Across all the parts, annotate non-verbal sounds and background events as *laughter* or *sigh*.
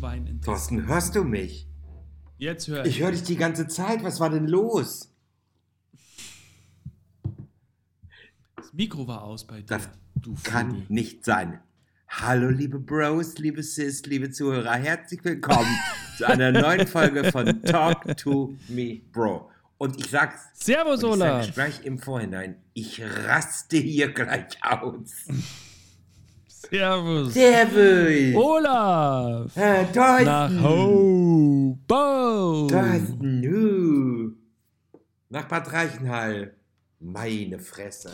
Schwein interessiert. Thorsten, hörst du mich? Jetzt höre ich. Ich höre dich die ganze Zeit. Was war denn los? Das Mikro war aus bei dir. Das kann nicht sein. Hallo, liebe Bros, liebe Sis, liebe Zuhörer. Herzlich willkommen *laughs* zu einer neuen Folge von Talk to Me, Bro. Und ich sag's. Servus, Olaf. Ich gleich im Vorhinein. Ich raste hier gleich aus. Servus. Servus. Olaf. Äh, Thorsten. Nach Hobo. Thorsten, nu. Nach Bad Reichenhall. Meine Fresse.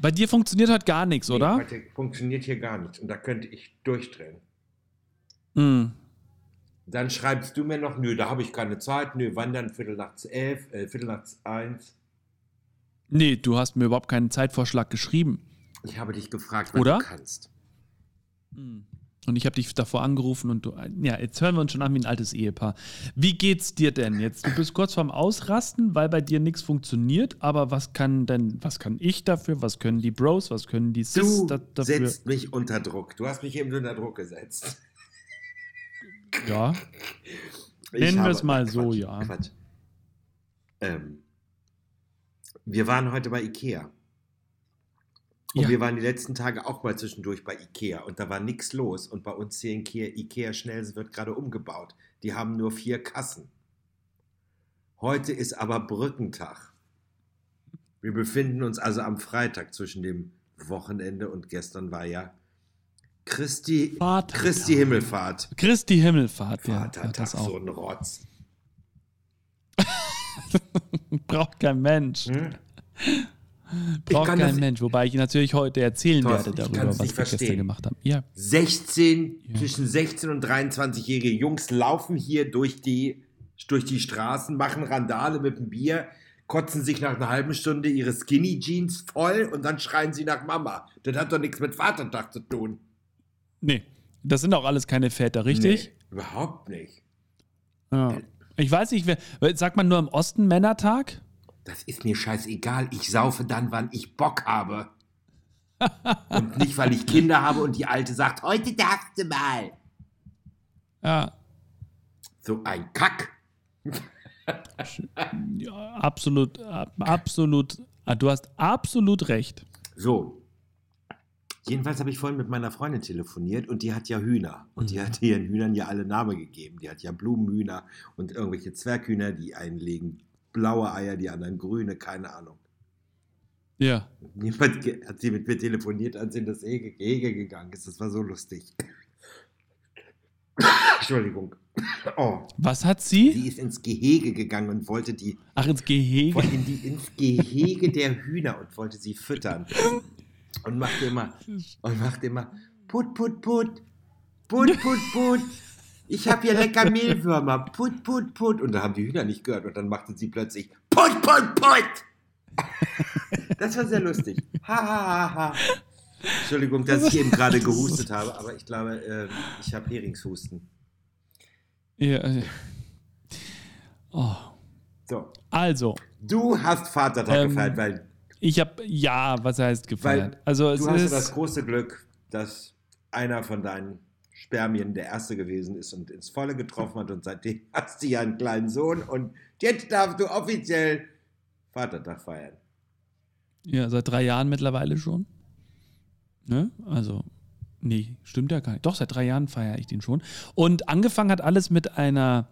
Bei dir funktioniert halt gar nichts, nee, oder? Heute funktioniert hier gar nichts. Und da könnte ich durchdrehen. Mm. Dann schreibst du mir noch, nö, da habe ich keine Zeit, nö, wann dann? Viertel nach elf, äh, Viertel nach eins. Nee, du hast mir überhaupt keinen Zeitvorschlag geschrieben. Ich habe dich gefragt, was Oder? du kannst. Und ich habe dich davor angerufen und du. Ja, jetzt hören wir uns schon an wie ein altes Ehepaar. Wie geht's dir denn jetzt? Du bist kurz vorm Ausrasten, weil bei dir nichts funktioniert, aber was kann denn, was kann ich dafür? Was können die Bros? Was können die Sis Du da, dafür? setzt mich unter Druck. Du hast mich eben unter Druck gesetzt. Ja. Ich Nennen wir es mal Quatsch, so, ja. Quatsch. Ähm, wir waren heute bei Ikea. Und Ja. wir waren die letzten Tage auch mal zwischendurch bei Ikea und da war nichts los. Und bei uns hier in Ikea, Ikea schnell wird gerade umgebaut. Die haben nur vier Kassen. Heute ist aber Brückentag. Wir befinden uns also am Freitag zwischen dem Wochenende und gestern war ja Christi, Vatertag. Christi Himmelfahrt. Christi Himmelfahrt, ja. ja Vatertag, das auch. so ein Rotz. *laughs* Braucht kein Mensch. Hm? Braucht kein das- Mensch. Wobei ich natürlich heute erzählen werde darüber, was wir gestern verstehen. gemacht haben. Ja. 16, Ja. zwischen 16 und 23-jährige Jungs laufen hier durch die, durch die Straßen, machen Randale mit dem Bier, kotzen sich nach einer halben Stunde ihre Skinny Jeans voll und dann schreien sie nach Mama. Das hat doch nichts mit Vatertag zu tun. Nee, das sind auch alles keine Väter, richtig? Nee, überhaupt nicht. Ja. Ich weiß nicht, wer, sagt man nur im Osten Männertag? Das ist mir scheißegal. Ich saufe dann, wann ich Bock habe. und nicht, weil ich Kinder habe und die Alte sagt, heute darfst du mal. Ja, So ein Kack. ja absolut, ab- absolut. ah, Du hast absolut recht. So. Jedenfalls habe ich vorhin mit meiner Freundin telefoniert und die hat ja Hühner. Und die hat ihren Hühnern ja alle Namen gegeben. Die hat ja Blumenhühner und irgendwelche Zwerghühner, die einlegen blaue Eier, die anderen grüne, keine Ahnung. Ja. Jemand ge- hat sie mit mir telefoniert, als sie in das Gehege, Gehege gegangen ist. Das war so lustig. *coughs* Entschuldigung. *coughs* Oh, Was hat sie? sie ist ins Gehege gegangen und wollte die Ach, ins Gehege. wollte in die, ins Gehege der Hühner und wollte sie füttern. Und machte immer, und machte immer, put, put, put, put, put, put. Ich habe hier lecker Mehlwürmer, put, put, put. Und da haben die Hühner nicht gehört. Und dann machte sie plötzlich, put, put, put. Das war sehr lustig. Ha, ha, ha, ha. Entschuldigung, dass ich eben gerade gehustet habe, aber ich glaube, äh, ich habe Heringshusten. Ja, äh. oh. So. Also, Du hast Vatertag Ähm, gefeiert, weil ich habe, ja, was heißt gefeiert? Also, es Du hast ist. das große Glück, dass einer von deinen Spermien der erste gewesen ist und ins Volle getroffen *laughs* hat und seitdem *laughs* hast du ja einen kleinen Sohn und jetzt darfst du offiziell Vatertag feiern. Ja, seit drei Jahren mittlerweile schon. Ne? Also, nee, stimmt ja gar nicht. Doch, seit drei Jahren feiere ich den schon. Und angefangen hat alles mit einer,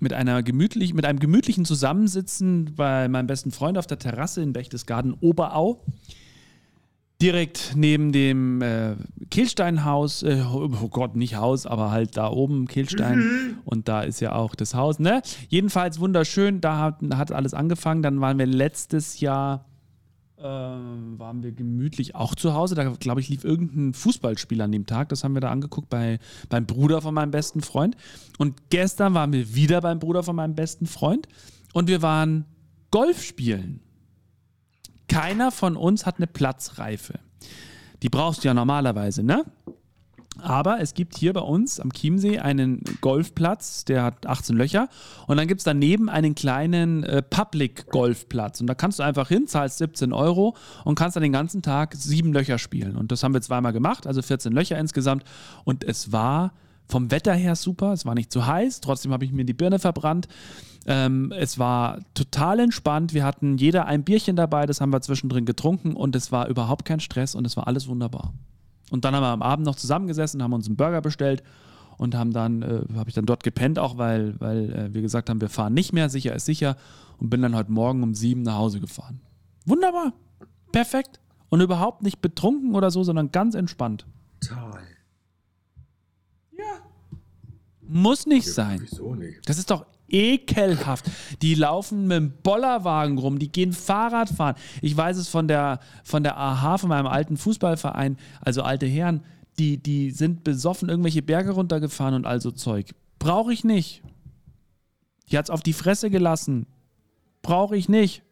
mit einer gemütlich, mit einem gemütlichen Zusammensitzen bei meinem besten Freund auf der Terrasse in Berchtesgaden Oberau. Direkt neben dem äh, Kehlsteinhaus, äh, oh Gott, nicht Haus, aber halt da oben Kehlstein. Und da ist ja auch das Haus, ne? Jedenfalls wunderschön, da hat, hat alles angefangen. Dann waren wir letztes Jahr ähm, waren wir gemütlich auch zu Hause. Da, glaube ich, lief irgendein Fußballspiel an dem Tag. Das haben wir da angeguckt bei, beim Bruder von meinem besten Freund. Und gestern waren wir wieder beim Bruder von meinem besten Freund. Und wir waren Golf spielen. Keiner von uns hat eine Platzreife. Die brauchst du ja normalerweise, ne? Aber es gibt hier bei uns am Chiemsee einen Golfplatz, der hat 18 Löcher. Und dann gibt es daneben einen kleinen äh, Public-Golfplatz. Und da kannst du einfach hin, zahlst 17 Euro und kannst dann den ganzen Tag sieben Löcher spielen. Und das haben wir zweimal gemacht, also 14 Löcher insgesamt. Und es war vom Wetter her super. Es war nicht zu heiß, trotzdem habe ich mir die Birne verbrannt. Ähm, es war total entspannt. Wir hatten jeder ein Bierchen dabei, das haben wir zwischendrin getrunken und es war überhaupt kein Stress und es war alles wunderbar. Und dann haben wir am Abend noch zusammengesessen, haben uns einen Burger bestellt und haben dann, äh, habe ich dann dort gepennt, auch weil, weil äh, wir gesagt haben, wir fahren nicht mehr, sicher ist sicher und bin dann heute Morgen um sieben nach Hause gefahren. Wunderbar, perfekt und überhaupt nicht betrunken oder so, sondern ganz entspannt. Toll. Ja. Muss nicht Ja, sein. Wieso nicht? Das ist doch ekelhaft. Die laufen mit dem Bollerwagen rum, die gehen Fahrrad fahren. Ich weiß es von der, von der AH, von meinem alten Fußballverein, also alte Herren, die, die sind besoffen irgendwelche Berge runtergefahren und also Zeug. Brauche ich nicht. Die hat's auf die Fresse gelassen. Brauche ich nicht.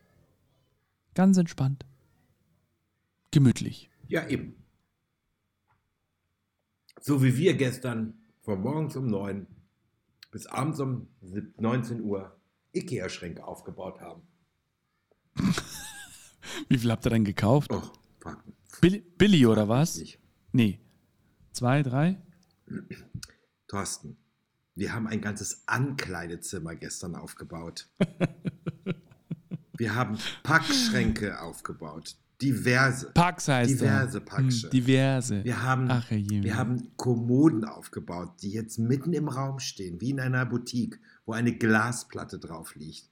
Ganz entspannt. Gemütlich. Ja, eben. So wie wir gestern von morgens um 9 bis abends um 19 Uhr Ikea-Schränke aufgebaut haben. *laughs* Wie viel habt ihr denn gekauft? Oh, fuck. Billy, Billy oder was? Nicht. Nee. Zwei, drei? Thorsten, wir haben ein ganzes Ankleidezimmer gestern aufgebaut. *laughs* wir haben Packschränke aufgebaut. Diverse. Pax heißt Diverse er. Hm, diverse. Wir haben, Ach, wir haben Kommoden aufgebaut, die jetzt mitten im Raum stehen, wie in einer Boutique, wo eine Glasplatte drauf liegt.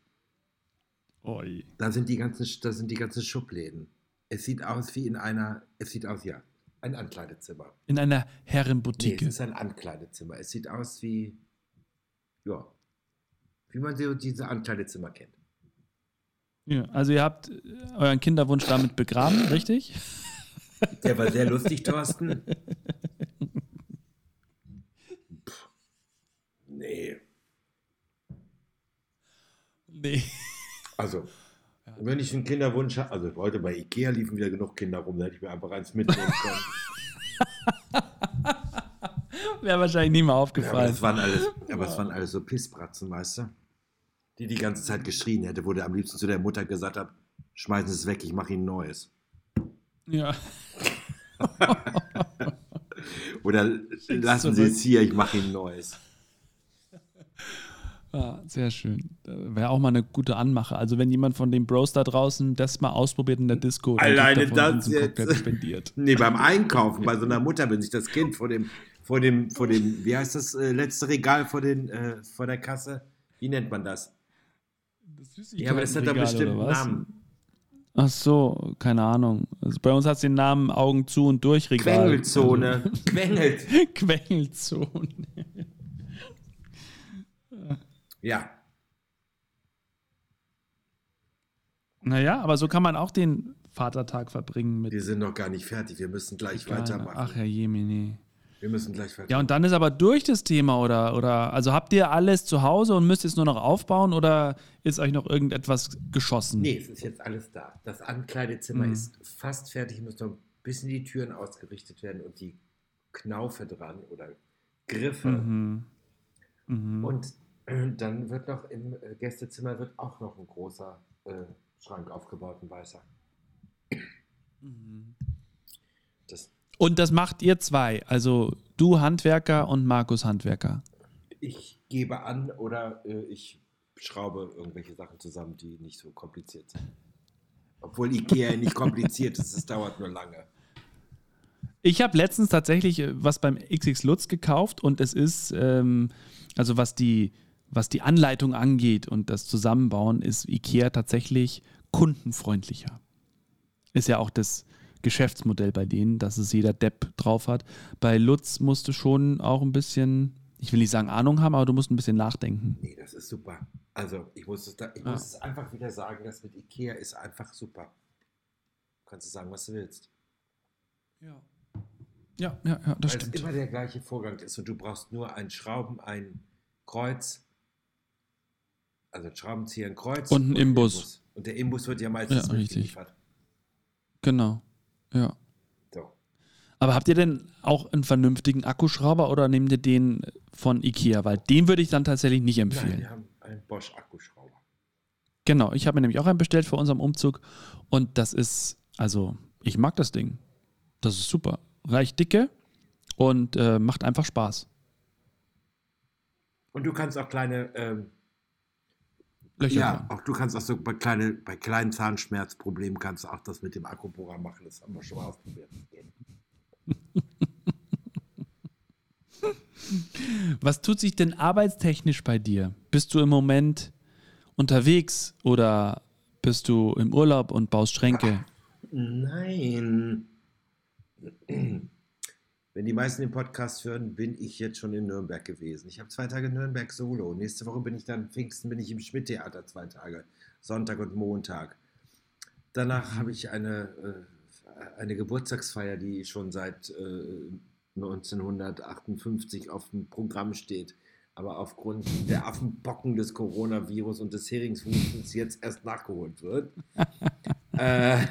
Oi. Da sind die ganzen, da sind die ganzen Schubläden. Es sieht aus wie in einer, es sieht aus, ja, ein Ankleidezimmer. In einer Nee, Herrenboutique. es ist ein Ankleidezimmer. Es sieht aus wie, ja, wie man so diese Ankleidezimmer kennt. Ja, also ihr habt äh, euren Kinderwunsch damit begraben, richtig? Der war sehr lustig, Thorsten. Pff, nee, Nee. also, wenn ich einen Kinderwunsch habe, also heute bei Ikea liefen wieder genug Kinder rum, da hätte ich mir einfach eins mitnehmen können. *laughs* Wäre wahrscheinlich nie mal Ja, aber, aufgefallen. das waren alles, aber es waren alles so Pissbratzen, weißt du? Die die ganze Zeit geschrien hätte, wo der am liebsten zu der Mutter gesagt hat, schmeißen Sie es weg, ich mache Ihnen neues. ja. *laughs* Oder lassen Sie es hier, ich mache Ihnen neues. ja, sehr schön. Wäre auch mal eine gute Anmache. Also wenn jemand von den Bros da draußen das mal ausprobiert in der Disco, Alleine das jetzt. Spendiert. *laughs* Nee, beim Einkaufen bei so einer Mutter, wenn sich das Kind vor dem, vor dem, vor dem, wie heißt das äh, letzte Regal vor, den, äh, vor der Kasse? Wie nennt man das? Ja, aber das hat Regal, bestimmt einen was? Namen. Ach so, keine Ahnung. Also bei uns hat es den Namen Augen zu und durch Regal. Quengelzone. *laughs* Quengelt. Also, Quengelzone. Ja. Naja, aber so kann man auch den Vatertag verbringen mit Wir sind noch gar nicht fertig. Wir müssen gleich Veganer. weitermachen. Ach, Herr Jemini. Wir müssen gleich weitermachen. Ja, und dann ist aber durch das Thema oder, oder also habt ihr alles zu Hause und müsst jetzt nur noch aufbauen oder ist euch noch irgendetwas geschossen? Nee, es ist jetzt alles da. Das Ankleidezimmer Mhm. ist fast fertig, muss noch ein bisschen die Türen ausgerichtet werden und die Knaufe dran oder Griffe. Mhm. Mhm. Und äh, dann wird noch im äh, Gästezimmer wird auch noch ein großer äh, Schrank aufgebaut, ein weißer. Mhm. Das, Und das macht ihr zwei, also du Handwerker und Markus Handwerker. ich gebe an oder äh, ich schraube irgendwelche Sachen zusammen, die nicht so kompliziert sind. Obwohl Ikea nicht kompliziert ist, es dauert nur lange. Ich habe letztens tatsächlich äh, was beim XX Lutz gekauft und es ist, ähm, also was die, was die Anleitung angeht und das Zusammenbauen, ist IKEA tatsächlich kundenfreundlicher. Ist ja auch das Geschäftsmodell bei denen, dass es jeder Depp drauf hat. Bei Lutz musst du schon auch ein bisschen, ich will nicht sagen Ahnung haben, aber du musst ein bisschen nachdenken. Nee, das ist super. Also ich muss es, da, ich Ja. muss es einfach wieder sagen, das mit Ikea ist einfach super. Kannst du sagen, was du willst. Ja. Ja, ja, ja, das Weil stimmt. es immer der gleiche Vorgang ist und du brauchst nur ein Schrauben, ein Kreuz, also ein Schraubenzieher, ein Kreuz Und ein Imbus. Und der Imbus wird ja meistens Ja, richtig. mitgeliefert. Genau. Ja. So. Aber habt ihr denn auch einen vernünftigen Akkuschrauber oder nehmt ihr den von IKEA? Weil den würde ich dann tatsächlich nicht Nein, empfehlen. wir haben einen Bosch-Akkuschrauber. Genau, ich habe mir nämlich auch einen bestellt für unserem Umzug und das ist, also ich mag das Ding. Das ist super. Reicht dicke und äh, macht einfach Spaß. Und du kannst auch kleine ähm, Löcher ja, dran. auch du kannst auch so bei, kleine, bei kleinen Zahnschmerzproblemen kannst du auch das mit dem Akkuprogramm machen. Das haben wir schon mal ausprobiert. *laughs* Was tut sich denn arbeitstechnisch bei dir? Bist du im Moment unterwegs oder bist du im Urlaub und baust Schränke? Nein. Wenn die meisten den Podcast hören, bin ich jetzt schon in Nürnberg gewesen. Ich habe zwei Tage Nürnberg Solo. Nächste Woche bin ich dann, Pfingsten bin ich im Schmidt-Theater zwei Tage. Sonntag und Montag. Danach habe ich eine, äh, eine Geburtstagsfeier, die schon seit äh, 1958 auf dem Programm steht. Aber aufgrund der Affenbocken des Coronavirus und des Heringswustens jetzt erst nachgeholt wird. *laughs* äh,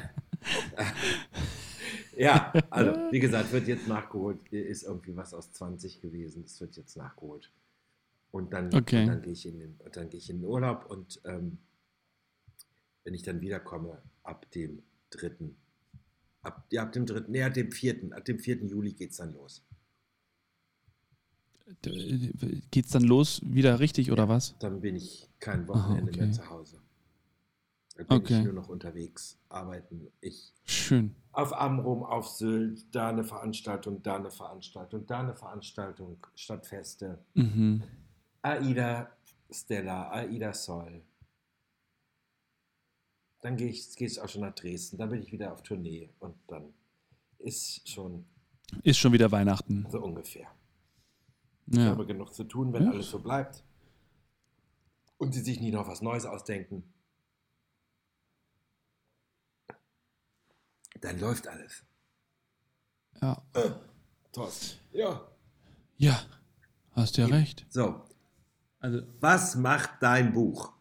ja, *laughs* also wie gesagt, wird jetzt nachgeholt. Ist irgendwie was aus 20 gewesen. Das wird jetzt nachgeholt. Und dann, Okay. und dann gehe ich, in den- dann gehe ich in den Urlaub und ähm, wenn ich dann wiederkomme, ab dem 3. Ab, ja, ab dem 3. Nee, ab dem 4. Ab dem 4. Juli geht es dann los. Geht's dann los wieder richtig oder was? Dann bin ich kein Wochenende okay. mehr zu Hause. Bin Okay. ich nur noch unterwegs, arbeiten. Ich Schön. auf Amrum, auf Sylt, da eine Veranstaltung, da eine Veranstaltung, da eine Veranstaltung, Stadtfeste. Mhm. Aida Stella, Aida Sol. Dann gehe ich, gehe ich auch schon nach Dresden, dann bin ich wieder auf Tournee und dann ist schon Ist schon wieder Weihnachten. so ungefähr. Ich Ja. habe genug zu tun, wenn Ja. alles so bleibt. Und sie sich nie noch was Neues ausdenken. Dann läuft alles. ja. Thorsten. Ja. Ja, hast ja recht. So, Also was macht dein Buch?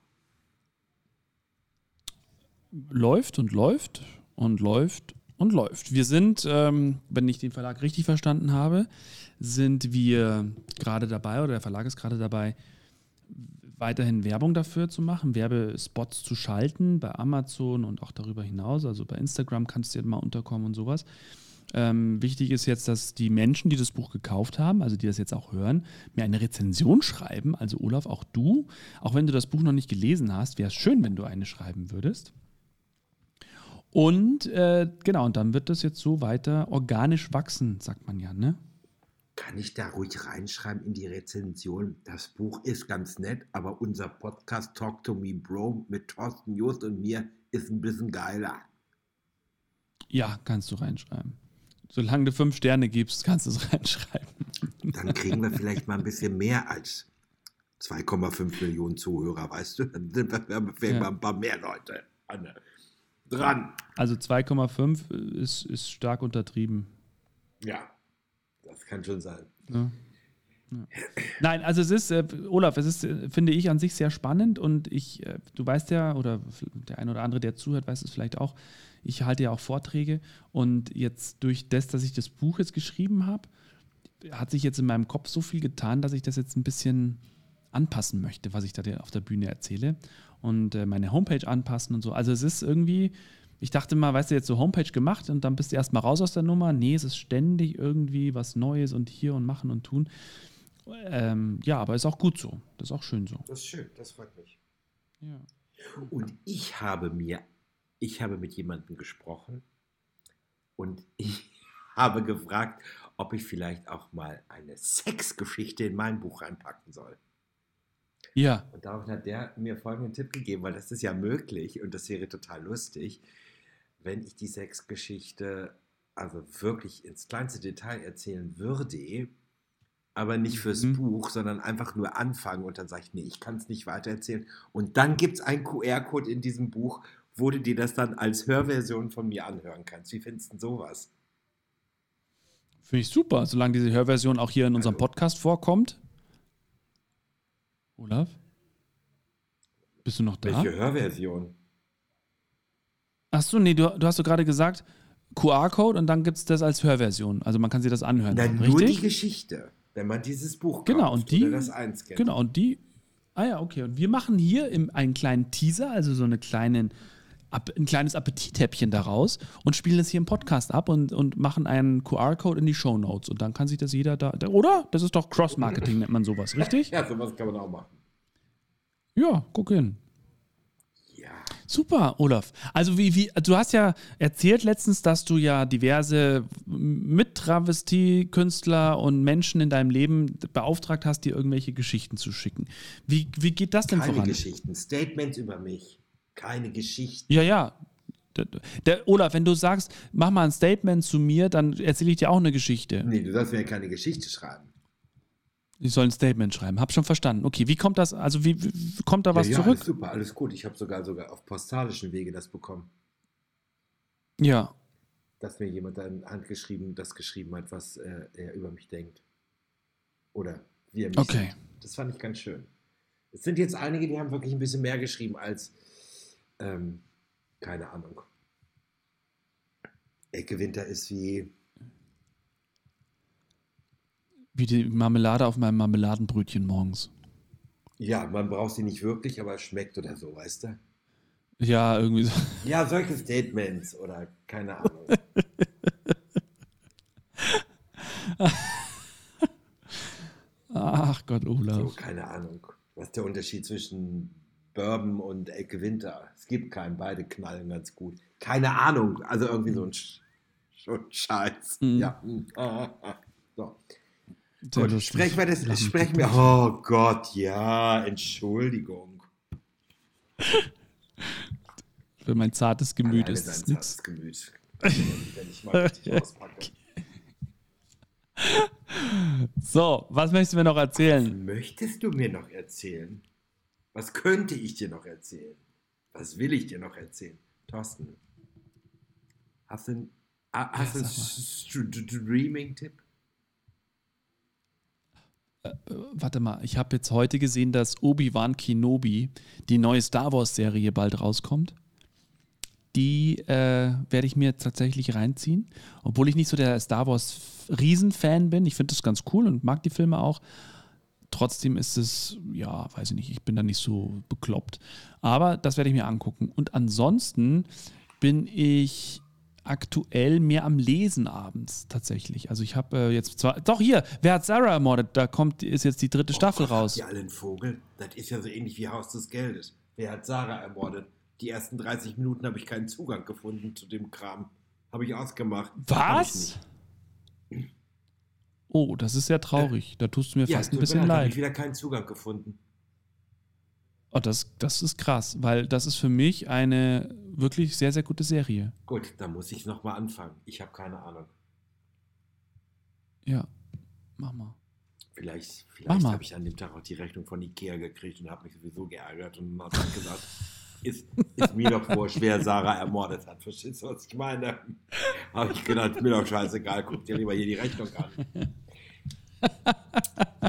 läuft und läuft und läuft und läuft. Wir sind, ähm, wenn ich den Verlag richtig verstanden habe, sind wir gerade dabei, oder der Verlag ist gerade dabei, weiterhin Werbung dafür zu machen, Werbespots zu schalten bei Amazon und auch darüber hinaus. Also bei Instagram kannst du jetzt mal unterkommen und sowas. Ähm, wichtig ist jetzt, dass die Menschen, die das Buch gekauft haben, also die das jetzt auch hören, mir eine Rezension schreiben. Also Olaf, auch du, auch wenn du das Buch noch nicht gelesen hast, wäre es schön, wenn du eine schreiben würdest. Und äh, genau, und dann wird das jetzt so weiter organisch wachsen, sagt man ja, ne? Kann ich da ruhig reinschreiben in die Rezension? Das Buch ist ganz nett, aber unser Podcast Talk to Me Bro mit Thorsten Just und mir ist ein bisschen geiler. Ja, kannst du reinschreiben. Solange du fünf Sterne gibst, kannst du es *laughs* reinschreiben. Dann kriegen wir vielleicht mal ein bisschen mehr als 2,5 Millionen Zuhörer, weißt du? Dann sind wir vielleicht Ja. mal ein paar mehr Leute an, dran. Also 2,5 ist, ist stark untertrieben. Ja, das kann schon sein. Ne? Ja. Nein, also es ist, äh, Olaf, es ist, äh, finde ich, an sich sehr spannend und ich, äh, du weißt ja, oder der ein oder andere, der zuhört, weiß es vielleicht auch, ich halte ja auch Vorträge und jetzt durch das, dass ich das Buch jetzt geschrieben habe, hat sich jetzt in meinem Kopf so viel getan, dass ich das jetzt ein bisschen anpassen möchte, was ich da auf der Bühne erzähle und äh, meine Homepage anpassen und so. Also es ist irgendwie, ich dachte mal, weißt du, jetzt so Homepage gemacht und dann bist du erstmal raus aus der Nummer. Nee, es ist ständig irgendwie was Neues und hier und machen und tun. Ähm, ja, aber ist auch gut so. Das ist auch schön so. Das ist schön, das freut mich. Ja. Und ich habe mir, ich habe mit jemandem gesprochen und ich *laughs* habe gefragt, ob ich vielleicht auch mal eine Sexgeschichte in mein Buch reinpacken soll. Ja, Und daraufhin hat der mir folgenden Tipp gegeben, weil das ist ja möglich und das wäre total lustig, wenn ich die Sexgeschichte also wirklich ins kleinste Detail erzählen würde, aber nicht fürs Mhm. Buch, sondern einfach nur anfangen und dann sage ich, nee, ich kann es nicht weitererzählen. Und dann gibt es einen QR-Code in diesem Buch, wo du dir das dann als Hörversion von mir anhören kannst. Wie findest du denn sowas? finde ich super, solange diese Hörversion auch hier in unserem Also- Podcast vorkommt. Olaf? Bist du noch da? Welche Hörversion? Achso, nee, du, du hast doch gerade gesagt, QR-Code und dann gibt es das als Hörversion. Also man kann sich das anhören. Na, nur die richtig? Geschichte, wenn man dieses Buch Genau, kauft und die- oder das einscannt. Genau, und die. Ah ja, okay. Und wir machen hier im, einen kleinen Teaser, also so eine kleinen ein kleines Appetithäppchen daraus und spielen das hier im Podcast ab und, und machen einen QR-Code in die Show Notes. Und dann kann sich das jeder da. Oder? Das ist doch Cross-Marketing, nennt man sowas, richtig? *laughs* Ja, sowas kann man auch machen. Ja, guck hin. Ja. Super, Olaf. Also wie, wie, du hast ja erzählt letztens, dass du ja diverse Mittravestie-Künstler und Menschen in deinem Leben beauftragt hast, dir irgendwelche Geschichten zu schicken. Wie, wie geht das denn Keine voran? Geschichten, Statements über mich. Keine Geschichten. Ja, ja. Der, der, Olaf, wenn du sagst, mach mal ein Statement zu mir, dann erzähle ich dir auch eine Geschichte. Nee, du sollst mir ja keine Geschichte schreiben. Ich soll ein Statement schreiben. Hab schon verstanden. Okay, wie kommt das? Also wie, wie kommt da was ja, ja, zurück? Alles super, alles gut. Ich habe sogar sogar auf postalischen Wege das bekommen, Ja. dass mir jemand da in Hand geschrieben, das geschrieben hat, was äh, er über mich denkt. Oder wie er mich Okay. sieht. Das fand ich ganz schön. Es sind jetzt einige, die haben wirklich ein bisschen mehr geschrieben als, ähm, keine Ahnung. Ecke Winter ist wie, Wie die Marmelade auf meinem Marmeladenbrötchen morgens. ja, man braucht sie nicht wirklich, aber es schmeckt oder so, weißt du? Ja, irgendwie so. *laughs* Ja, solche Statements oder keine Ahnung. Ach Gott, So, Olaf. keine Ahnung. Was ist der Unterschied zwischen Bourbon und Ecke Winter? Es gibt keinen, beide knallen ganz gut. Keine Ahnung. Also irgendwie so ein, Sch *laughs* so ein Scheiß. Mhm. Ja. So. Gut, sprechen wir das, Lachen. sprechen wir. Oh Gott, ja, Entschuldigung. *laughs* Für mein zartes Gemüt Alleine ist es nichts. Gemüt. Wenn ich mal richtig *laughs* auspacke. So, was möchtest du mir noch erzählen? Möchtest du mir noch erzählen? Was könnte ich dir noch erzählen? Was will ich dir noch erzählen? Thorsten, hast du einen, ah, hast du einen Streaming-Tipp? Warte mal, ich habe jetzt heute gesehen, dass Obi-Wan Kenobi, die neue Star Wars-Serie, bald rauskommt. Die äh, werde ich mir tatsächlich reinziehen. Obwohl ich nicht so der Star Wars-Riesenfan bin. Ich finde das ganz cool und mag die Filme auch. Trotzdem ist es, ja, weiß ich nicht, ich bin da nicht so bekloppt. Aber das werde ich mir angucken. Und ansonsten bin ich aktuell mehr am Lesen abends tatsächlich. Also ich habe äh, jetzt zwar, doch hier, wer hat Sarah ermordet? Da kommt, ist jetzt die dritte Staffel Oh Gott, raus. Habt ihr alle einen Vogel? Das ist ja so ähnlich wie Haus des Geldes. Wer hat Sarah ermordet? Die ersten 30 Minuten habe ich keinen Zugang gefunden zu dem Kram. Habe ich ausgemacht. Ich Was? nicht. Oh, das ist sehr traurig. Da tust du mir Ja, fast ein bisschen leid, habe ich wieder keinen Zugang gefunden. Oh, das, das ist krass, weil das ist für mich eine wirklich sehr, sehr gute Serie. Gut, dann muss ich nochmal anfangen. Ich habe keine Ahnung. Ja, mach mal. Vielleicht, vielleicht habe ich an dem Tag auch die Rechnung von Ikea gekriegt und habe mich sowieso geärgert und habe dann gesagt, *laughs* ist, ist mir doch wurscht, wer Sarah ermordet hat. Verstehst du, was ich meine? Habe ich gedacht, mir doch scheißegal, guck dir lieber hier die Rechnung an. *laughs*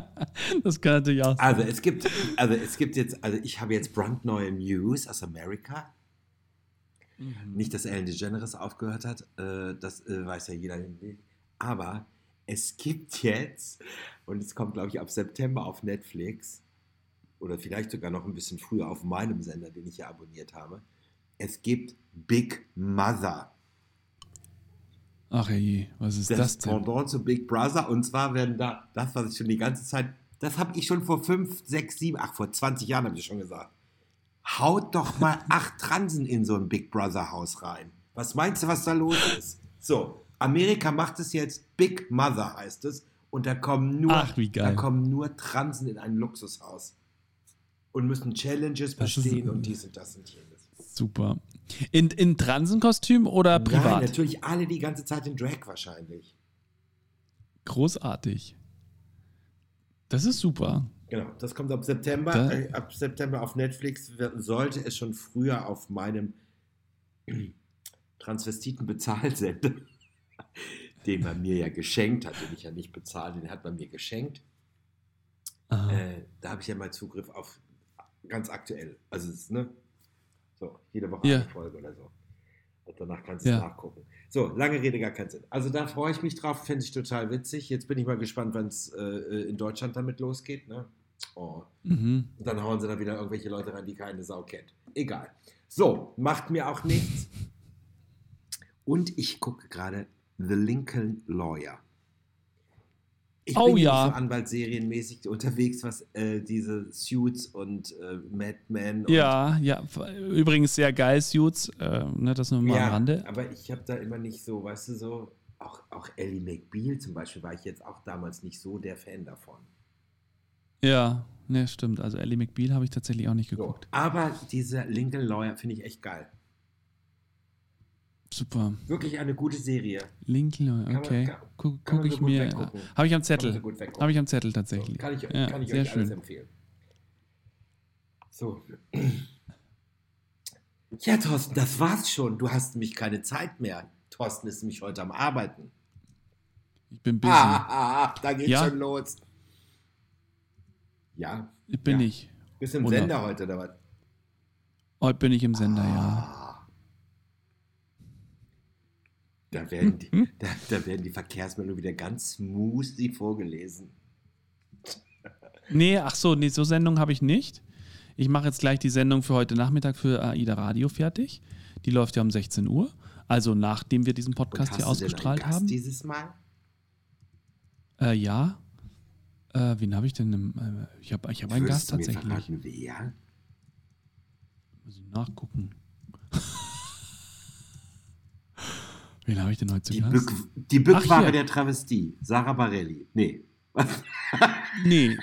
*laughs* Das kann natürlich auch sein. Also es gibt, also es gibt jetzt, also ich habe jetzt brandneue News aus Amerika. Nicht, dass Ellen DeGeneres aufgehört hat, äh, das äh, weiß ja jeder. Aber es gibt jetzt, und es kommt, glaube ich, ab September auf Netflix, oder vielleicht sogar noch ein bisschen früher auf meinem Sender, den ich ja abonniert habe, es gibt Big Mother. Ach je, was ist Das, das, denn? Pendant zu Big Brother. Und zwar werden da, das, was ich schon die ganze Zeit, das habe ich schon vor fünf, sechs, sieben, ach, vor 20 Jahren habe ich schon gesagt. Haut doch mal *laughs* acht Transen in so ein Big Brother Haus rein. Was meinst du, was da los ist? So, Amerika macht es jetzt, Big Mother heißt es. Und da kommen nur, Ach, wie geil. da kommen nur Transen in ein Luxushaus. Und müssen Challenges bestehen und dies und das und jenes. Super. In, in Transenkostüm oder Nein, privat? natürlich alle die ganze Zeit in Drag wahrscheinlich. Großartig. Das ist super. Genau, das kommt ab September. Da- äh, ab September auf Netflix sollte es schon früher auf meinem Transvestiten-Bezahlsender, *laughs* den man mir ja geschenkt hat, den ich ja nicht bezahle, den hat man mir geschenkt. Äh, da habe ich ja mal Zugriff auf ganz aktuell. Also es ist, ne? So, jede Woche Ja. eine Folge oder so. Danach kannst du Ja. nachgucken. So, lange Rede, gar keinen Sinn. Also da freue ich mich drauf, finde ich total witzig. Jetzt bin ich mal gespannt, wann es äh, in Deutschland damit losgeht. Ne? Oh. Mhm. Und dann hauen sie da wieder irgendwelche Leute rein, die keine Sau kennt. Egal. So, macht mir auch nichts. Und ich gucke gerade The Lincoln Lawyer. Ich Oh bin ja. nicht so anwaltsserienmäßig unterwegs, was äh, diese Suits und äh, Mad Men und Ja, ja. Übrigens sehr geil, Suits. Äh, ne, das nur mal ja, am Rande. aber ich habe da immer nicht so, weißt du, so, auch, auch Ellie McBeal zum Beispiel war ich jetzt auch damals nicht so der Fan davon. Ja, ne, stimmt. Also Ellie McBeal habe ich tatsächlich auch nicht So. geguckt. Aber dieser Lincoln Lawyer finde ich echt geil. Super. Wirklich eine gute Serie. Lincoln, man- okay. kann- Gucke kann man guck so ich gut mir. weggucken. Habe ich am Kann Zettel. so. Habe ich am Zettel So, tatsächlich. kann ich, ja, kann ich sehr euch alles schön. empfehlen. So. Ja, Thorsten, das war's schon. Du hast nämlich keine Zeit mehr. Thorsten ist nämlich heute am Arbeiten. Ich bin busy. Ah, ah, ah, da geht's Ja. schon los. Ja, Ich bin ja. ich. bist du im. Sender heute oder was? Heute bin ich im Sender, ja. Ah. Da werden, die, Hm? da, da werden die Verkehrsmeldungen wieder ganz smoothly vorgelesen. Nee, ach so, nee, so Sendung habe ich nicht. Ich mache jetzt gleich die Sendung für heute Nachmittag für AIDA Radio fertig. Die läuft ja um 16 Uhr. Also nachdem wir diesen Podcast hier ausgestrahlt haben. dieses Mal? Äh, ja. Äh, wen habe ich denn? Im, äh, ich habe ich hab einen Gast du mir tatsächlich. verraten, wer? Muss ich nachgucken. *laughs* wen habe ich denn heute zu Die, Gast? Bück, die Bückware hier. der Travestie. Sarah Barelli. Nee, *laughs* Nee,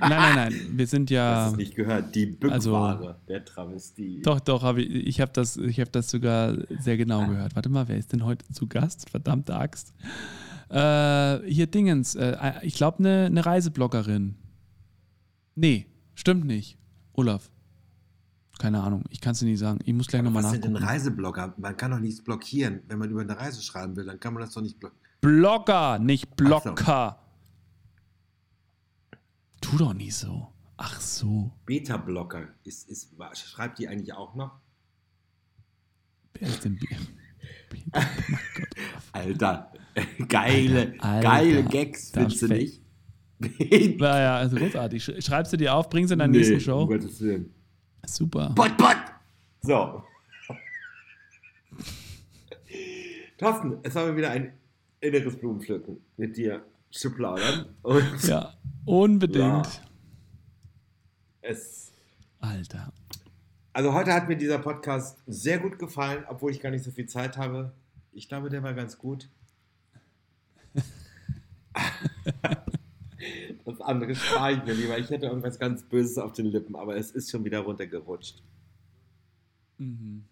nein, nein, nein. Wir sind ja. es nicht gehört. Die Bückware also- der Travestie. Doch, doch, hab ich, ich habe das, ich hab das sogar sehr genau gehört. Warte mal, wer ist denn heute zu Gast? Verdammte Axt. Äh, hier Dingens, äh, ich glaube eine ne Reisebloggerin. Nee, stimmt nicht. Olaf. Keine Ahnung, ich kann es dir nicht sagen. Ich muss gleich nochmal Was sind denn. Reiseblogger? Man kann doch nichts blockieren. Wenn man über eine Reise schreiben will, dann kann man das doch nicht blockieren. Blogger, nicht Blocker. Tu doch nicht so. Ach so. Beta-Blocker. Ist, ist, schreibt die eigentlich auch noch? Wer ist denn. Bi- Mein Gott, Olaf. Alter, *laughs* geile, Alter, geile Gags, findest du nicht? *laughs* Naja, also großartig. Sch- Schreibst du dir auf, bringst du in deiner Nee, nächsten Show. Um Gottes Willen. Super. Pott, pott! So. Thorsten, es war mir wieder ein inneres Blumenpflücken mit dir zu plaudern. Und Ja, unbedingt. Ja. es. Alter. Also heute hat mir dieser Podcast sehr gut gefallen, obwohl ich gar nicht so viel Zeit habe. Ich glaube, der war ganz gut. *laughs* Das andere spare ich mir lieber. Ich hätte irgendwas ganz Böses auf den Lippen, aber es ist schon wieder runtergerutscht. Mhm.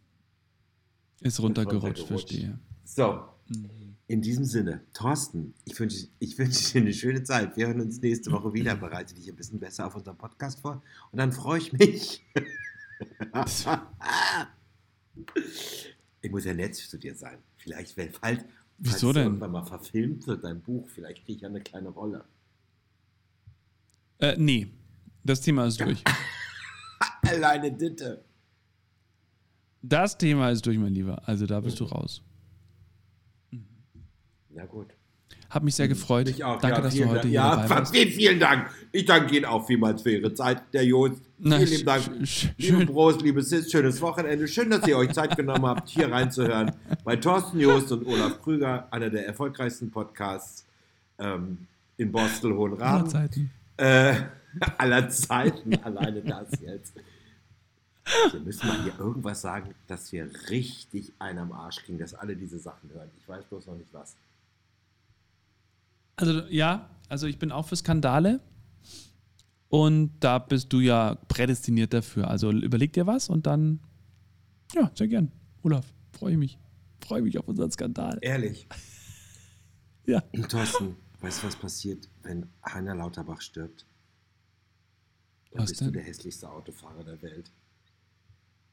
Ist runtergerutscht, runtergerutscht. verstehe. So, Mhm. in diesem Sinne, Thorsten, ich wünsche ich wünsche dir eine schöne Zeit. Wir hören uns nächste Woche wieder. Bereite dich ein bisschen besser auf unseren Podcast vor. Und dann freue ich mich. *laughs* ich muss ja nett zu dir sein. Vielleicht, wenn, falls, Wieso falls es denn? irgendwann mal verfilmt wird, dein Buch, vielleicht kriege ich ja eine kleine Rolle. Äh, nee. Das Thema ist durch. *laughs* Alleine Ditte. Das Thema ist durch, mein Lieber. Also da bist du raus. Na gut. Hab mich sehr gefreut. Mich auch. Danke, ja, dass du heute Dank. hier ja, dabei warst. vielen, vielen Dank. Ich danke Ihnen auch vielmals für Ihre Zeit, der Jost. Vielen lieben Dank. Liebe schön. Bros, liebe Sis, schönes Wochenende. Schön, dass ihr euch Zeit genommen habt, hier reinzuhören. Bei Thorsten Jost und Olaf Krüger, einer der erfolgreichsten Podcasts ähm, in Hohenraden. Zeiten. Äh, *laughs* aller Zeiten, alleine das jetzt. Wir müssen mal hier irgendwas sagen, dass wir richtig einen am Arsch kriegen, dass alle diese Sachen hören. Ich weiß bloß noch nicht was. Also ja, also ich bin auch für Skandale. Und da bist du ja prädestiniert dafür. Also überleg dir was und dann, ja, sehr gern. Olaf, freue ich mich. Freue mich auf unseren Skandal. Ehrlich. Ja. Thorsten, weißt du, was passiert, wenn Heiner Lauterbach stirbt? Dann Was bist denn? du der hässlichste Autofahrer der Welt.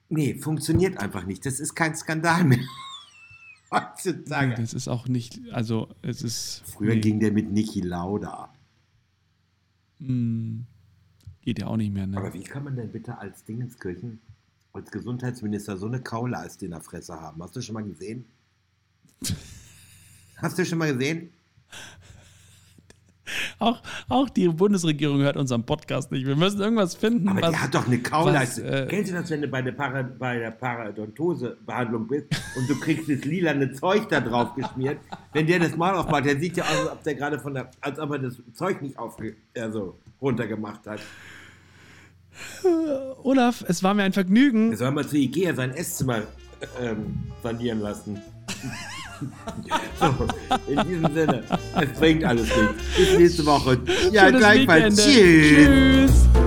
Nee, funktioniert einfach nicht. Das ist kein Skandal mehr. *laughs* Heutzutage. Das ist auch nicht, also es ist. Früher nee, ging der mit Niki Lauda. mh, Geht ja auch nicht mehr, ne? Aber wie kann man denn bitte als Dingenskirchen, als Gesundheitsminister so eine Kaule als in der Fresse haben? Hast du schon mal gesehen? *laughs* Hast du schon mal gesehen? Auch, auch die Bundesregierung hört unseren Podcast nicht. Wir müssen irgendwas finden. Aber was, der hat doch eine Kauleiste. was, äh, Kennst du das, wenn du bei der, Para, bei der Paradontose-Behandlung bist und du kriegst das lilane Zeug da drauf geschmiert? wenn der das Mal aufmacht, der sieht ja aus, als ob der gerade von der, als ob er das Zeug nicht aufge, also runtergemacht hat. Olaf, es war mir ein Vergnügen. Er soll mal zu Ikea sein Esszimmer ähm, sanieren lassen. *laughs* so, in diesem Sinne, es bringt alles nichts. Bis nächste Woche. Ja, Schönes gleichfalls. Tschüss. Tschüss.